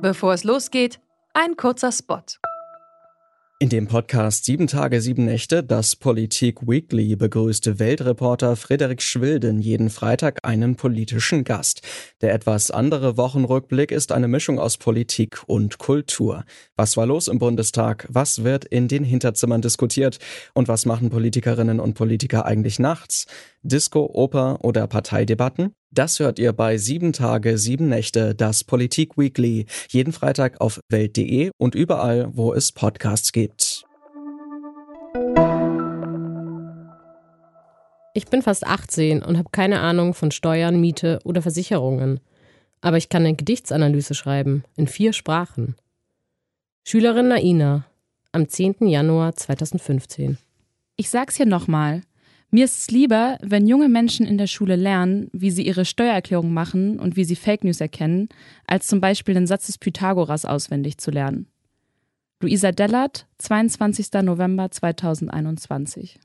Bevor es losgeht, ein kurzer Spot. In dem Podcast Sieben Tage, Sieben Nächte, das Politik Weekly, begrüßte Weltreporter Frederik Schwilden jeden Freitag einen politischen Gast. Der etwas andere Wochenrückblick ist eine Mischung aus Politik und Kultur. Was war los im Bundestag? Was wird in den Hinterzimmern diskutiert? Und was machen Politikerinnen und Politiker eigentlich nachts? Disco, Oper oder Parteidebatten? Das hört ihr bei Sieben Tage, Sieben Nächte, das Politik Weekly, jeden Freitag auf Welt.de und überall, wo es Podcasts gibt. Ich bin fast 18 und habe keine Ahnung von Steuern, Miete oder Versicherungen. Aber ich kann eine Gedichtsanalyse schreiben, in vier Sprachen. Schülerin Naina, am 10. Januar 2015. Ich sag's hier nochmal. Mir ist es lieber, wenn junge Menschen in der Schule lernen, wie sie ihre Steuererklärung machen und wie sie Fake News erkennen, als zum Beispiel den Satz des Pythagoras auswendig zu lernen. Luisa Dellert, 22. November 2021.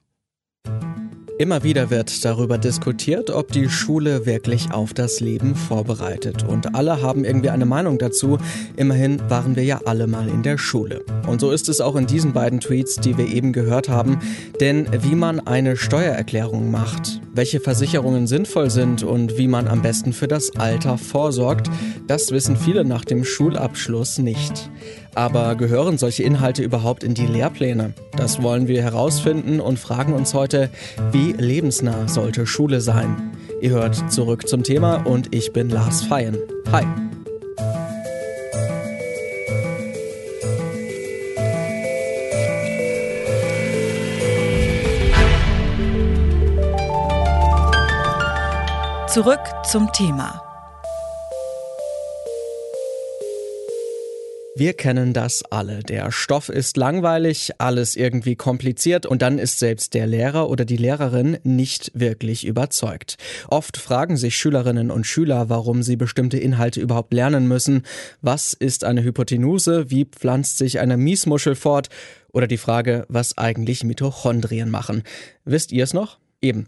Immer wieder wird darüber diskutiert, ob die Schule wirklich auf das Leben vorbereitet. Und alle haben irgendwie eine Meinung dazu. Immerhin waren wir ja alle mal in der Schule. Und so ist es auch in diesen beiden Tweets, die wir eben gehört haben. Denn wie man eine Steuererklärung macht, welche Versicherungen sinnvoll sind und wie man am besten für das Alter vorsorgt, das wissen viele nach dem Schulabschluss nicht. Aber gehören solche Inhalte überhaupt in die Lehrpläne? Das wollen wir herausfinden und fragen uns heute, wie lebensnah sollte Schule sein? Ihr hört zurück zum Thema und ich bin Lars Feyen. Hi. Zurück zum Thema. Wir kennen das alle. Der Stoff ist langweilig, alles irgendwie kompliziert und dann ist selbst der Lehrer oder die Lehrerin nicht wirklich überzeugt. Oft fragen sich Schülerinnen und Schüler, warum sie bestimmte Inhalte überhaupt lernen müssen. Was ist eine Hypotenuse? Wie pflanzt sich eine Miesmuschel fort? Oder die Frage, was eigentlich Mitochondrien machen. Wisst ihr es noch? Eben.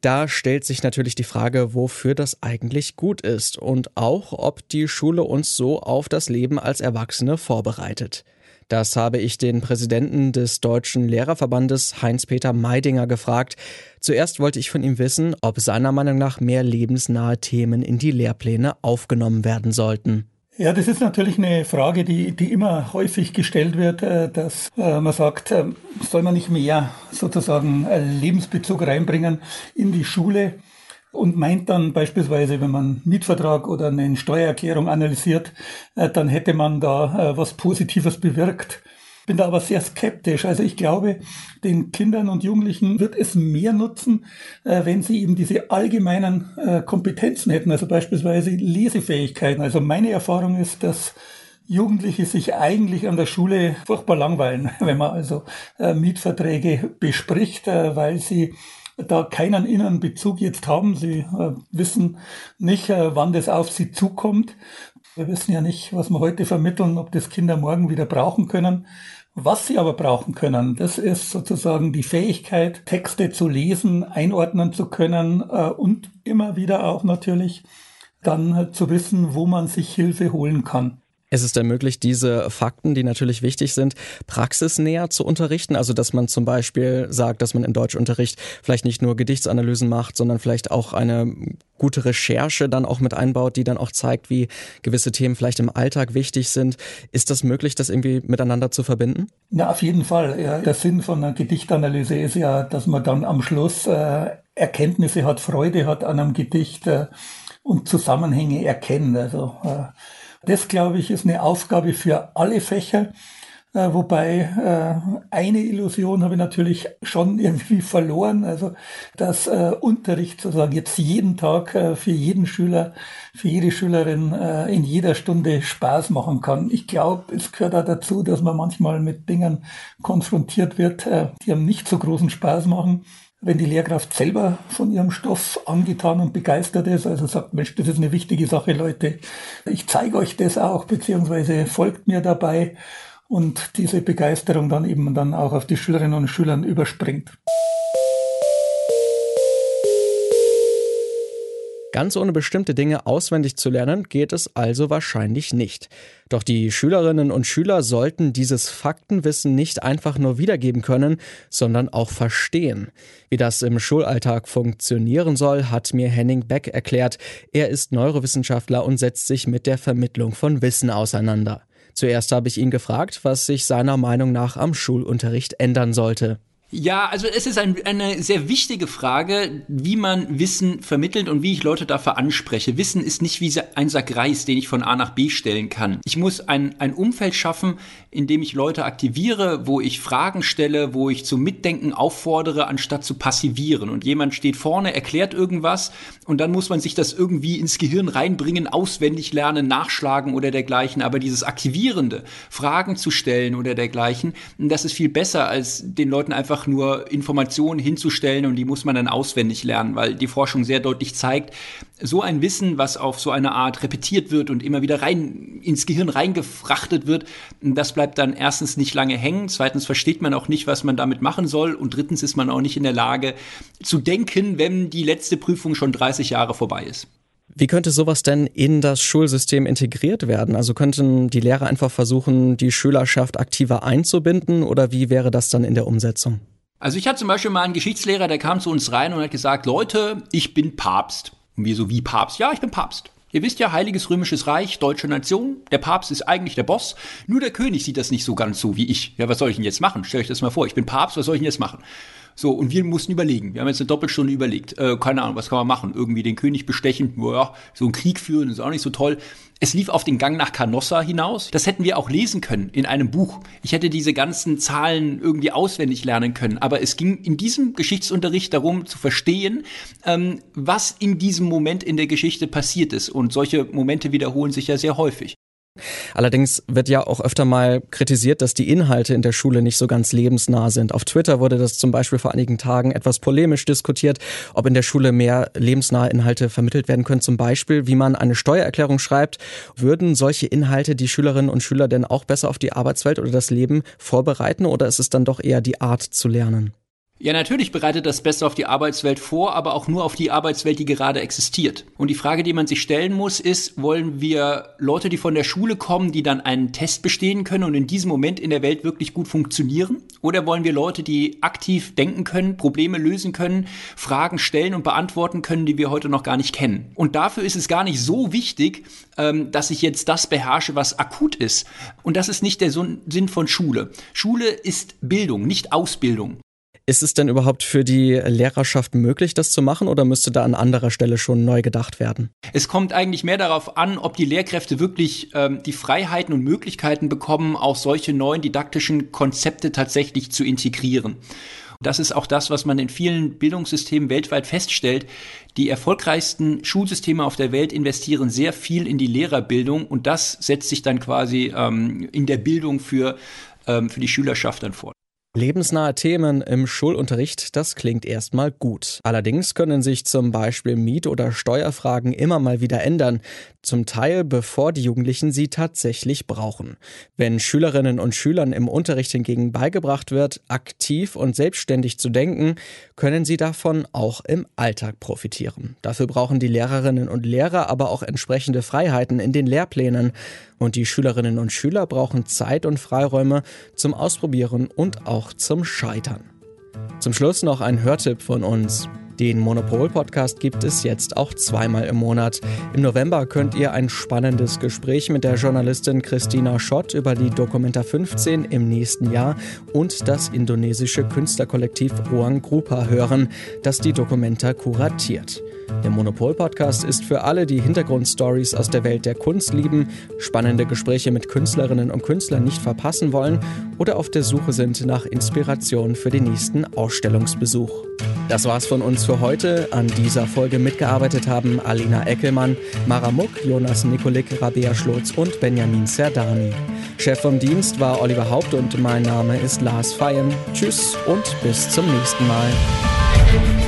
Da stellt sich natürlich die Frage, wofür das eigentlich gut ist und auch, ob die Schule uns so auf das Leben als Erwachsene vorbereitet. Das habe ich den Präsidenten des Deutschen Lehrerverbandes Heinz-Peter Meidinger gefragt. Zuerst wollte ich von ihm wissen, ob seiner Meinung nach mehr lebensnahe Themen in die Lehrpläne aufgenommen werden sollten. Ja, das ist natürlich eine Frage, die, die immer häufig gestellt wird, äh, dass äh, man sagt, äh, soll man nicht mehr sozusagen Lebensbezug reinbringen in die Schule und meint dann beispielsweise, wenn man Mietvertrag oder eine Steuererklärung analysiert, dann hätte man da was Positives bewirkt bin da aber sehr skeptisch. Also ich glaube, den Kindern und Jugendlichen wird es mehr nutzen, äh, wenn sie eben diese allgemeinen äh, Kompetenzen hätten, also beispielsweise Lesefähigkeiten. Also meine Erfahrung ist, dass Jugendliche sich eigentlich an der Schule furchtbar langweilen, wenn man also äh, Mietverträge bespricht, weil sie da keinen inneren Bezug jetzt haben. Sie wissen nicht, wann das auf sie zukommt. Wir wissen ja nicht, was wir heute vermitteln, ob das Kinder morgen wieder brauchen können. Was sie aber brauchen können, das ist sozusagen die Fähigkeit, Texte zu lesen, einordnen zu können äh, und immer wieder auch natürlich dann zu wissen, wo man sich Hilfe holen kann. Es ist ermöglicht, diese Fakten, die natürlich wichtig sind, praxisnäher zu unterrichten. Also, dass man zum Beispiel sagt, dass man im Deutschunterricht vielleicht nicht nur Gedichtsanalysen macht, sondern vielleicht auch eine gute Recherche dann auch mit einbaut, die dann auch zeigt, wie gewisse Themen vielleicht im Alltag wichtig sind. Ist das möglich, das irgendwie miteinander zu verbinden? Ja, auf jeden Fall. Ja, der Sinn von einer Gedichtanalyse ist ja, dass man dann am Schluss äh, Erkenntnisse hat, Freude hat an einem Gedicht äh, und Zusammenhänge erkennt. Also äh, das, glaube ich, ist eine Aufgabe für alle Fächer. Äh, wobei äh, eine Illusion habe ich natürlich schon irgendwie verloren, also dass äh, Unterricht sozusagen jetzt jeden Tag äh, für jeden Schüler, für jede Schülerin äh, in jeder Stunde Spaß machen kann. Ich glaube, es gehört auch dazu, dass man manchmal mit Dingen konfrontiert wird, äh, die einem nicht so großen Spaß machen wenn die Lehrkraft selber von ihrem Stoff angetan und begeistert ist, also sagt, Mensch, das ist eine wichtige Sache, Leute, ich zeige euch das auch, beziehungsweise folgt mir dabei und diese Begeisterung dann eben dann auch auf die Schülerinnen und Schülern überspringt. Ganz ohne bestimmte Dinge auswendig zu lernen geht es also wahrscheinlich nicht. Doch die Schülerinnen und Schüler sollten dieses Faktenwissen nicht einfach nur wiedergeben können, sondern auch verstehen. Wie das im Schulalltag funktionieren soll, hat mir Henning Beck erklärt. Er ist Neurowissenschaftler und setzt sich mit der Vermittlung von Wissen auseinander. Zuerst habe ich ihn gefragt, was sich seiner Meinung nach am Schulunterricht ändern sollte. Ja, also es ist ein, eine sehr wichtige Frage, wie man Wissen vermittelt und wie ich Leute dafür anspreche. Wissen ist nicht wie ein Sack Reis, den ich von A nach B stellen kann. Ich muss ein, ein Umfeld schaffen, in dem ich Leute aktiviere, wo ich Fragen stelle, wo ich zum Mitdenken auffordere, anstatt zu passivieren. Und jemand steht vorne, erklärt irgendwas und dann muss man sich das irgendwie ins Gehirn reinbringen, auswendig lernen, nachschlagen oder dergleichen. Aber dieses Aktivierende, Fragen zu stellen oder dergleichen, das ist viel besser, als den Leuten einfach einfach nur Informationen hinzufstellen und die muss man dann auswendig lernen, weil die Forschung sehr deutlich zeigt, so ein Wissen, was auf so eine Art repetiert wird und immer wieder rein ins Gehirn reingefrachtet wird, das bleibt dann erstens nicht lange hängen, zweitens versteht man auch nicht, was man damit machen soll und drittens ist man auch nicht in der Lage zu denken, wenn die letzte Prüfung schon 30 Jahre vorbei ist. Wie könnte sowas denn in das Schulsystem integriert werden? Also könnten die Lehrer einfach versuchen, die Schülerschaft aktiver einzubinden oder wie wäre das dann in der Umsetzung? Also ich hatte zum Beispiel mal einen Geschichtslehrer, der kam zu uns rein und hat gesagt, Leute, ich bin Papst. Und wir so, wie Papst? Ja, ich bin Papst. Ihr wisst ja, Heiliges Römisches Reich, deutsche Nation, der Papst ist eigentlich der Boss, nur der König sieht das nicht so ganz so wie ich. Ja, was soll ich denn jetzt machen? Stellt euch das mal vor, ich bin Papst, was soll ich denn jetzt machen? So, und wir mussten überlegen. Wir haben jetzt eine Doppelstunde überlegt. Äh, keine Ahnung, was kann man machen? Irgendwie den König bestechen, ja, so einen Krieg führen, ist auch nicht so toll. Es lief auf den Gang nach Canossa hinaus. Das hätten wir auch lesen können in einem Buch. Ich hätte diese ganzen Zahlen irgendwie auswendig lernen können. Aber es ging in diesem Geschichtsunterricht darum zu verstehen, ähm, was in diesem Moment in der Geschichte passiert ist. Und solche Momente wiederholen sich ja sehr häufig. Allerdings wird ja auch öfter mal kritisiert, dass die Inhalte in der Schule nicht so ganz lebensnah sind. Auf Twitter wurde das zum Beispiel vor einigen Tagen etwas polemisch diskutiert, ob in der Schule mehr lebensnahe Inhalte vermittelt werden können. Zum Beispiel, wie man eine Steuererklärung schreibt. Würden solche Inhalte die Schülerinnen und Schüler denn auch besser auf die Arbeitswelt oder das Leben vorbereiten oder ist es dann doch eher die Art zu lernen? Ja, natürlich bereitet das besser auf die Arbeitswelt vor, aber auch nur auf die Arbeitswelt, die gerade existiert. Und die Frage, die man sich stellen muss, ist, wollen wir Leute, die von der Schule kommen, die dann einen Test bestehen können und in diesem Moment in der Welt wirklich gut funktionieren? Oder wollen wir Leute, die aktiv denken können, Probleme lösen können, Fragen stellen und beantworten können, die wir heute noch gar nicht kennen? Und dafür ist es gar nicht so wichtig, ähm, dass ich jetzt das beherrsche, was akut ist. Und das ist nicht der Sinn von Schule. Schule ist Bildung, nicht Ausbildung. Ist es denn überhaupt für die Lehrerschaft möglich, das zu machen oder müsste da an anderer Stelle schon neu gedacht werden? Es kommt eigentlich mehr darauf an, ob die Lehrkräfte wirklich ähm, die Freiheiten und Möglichkeiten bekommen, auch solche neuen didaktischen Konzepte tatsächlich zu integrieren. Das ist auch das, was man in vielen Bildungssystemen weltweit feststellt. Die erfolgreichsten Schulsysteme auf der Welt investieren sehr viel in die Lehrerbildung und das setzt sich dann quasi ähm, in der Bildung für, ähm, für die Schülerschaft dann fort. Lebensnahe Themen im Schulunterricht, das klingt erstmal gut. Allerdings können sich zum Beispiel Miet- oder Steuerfragen immer mal wieder ändern, zum Teil bevor die Jugendlichen sie tatsächlich brauchen. Wenn Schülerinnen und Schülern im Unterricht hingegen beigebracht wird, aktiv und selbstständig zu denken, können sie davon auch im Alltag profitieren. Dafür brauchen die Lehrerinnen und Lehrer aber auch entsprechende Freiheiten in den Lehrplänen. Und die Schülerinnen und Schüler brauchen Zeit und Freiräume zum Ausprobieren und auch zum Scheitern. Zum Schluss noch ein Hörtipp von uns. Den Monopol-Podcast gibt es jetzt auch zweimal im Monat. Im November könnt ihr ein spannendes Gespräch mit der Journalistin Christina Schott über die Documenta 15 im nächsten Jahr und das indonesische Künstlerkollektiv Ruang Grupa hören, das die Documenta kuratiert. Der Monopol-Podcast ist für alle, die Hintergrundstories aus der Welt der Kunst lieben, spannende Gespräche mit Künstlerinnen und Künstlern nicht verpassen wollen oder auf der Suche sind nach Inspiration für den nächsten Ausstellungsbesuch. Das war's von uns für heute. An dieser Folge mitgearbeitet haben Alina Eckelmann, Mara Muck, Jonas Nikolik, Rabea Schlotz und Benjamin Serdani. Chef vom Dienst war Oliver Haupt und mein Name ist Lars Feyen. Tschüss und bis zum nächsten Mal.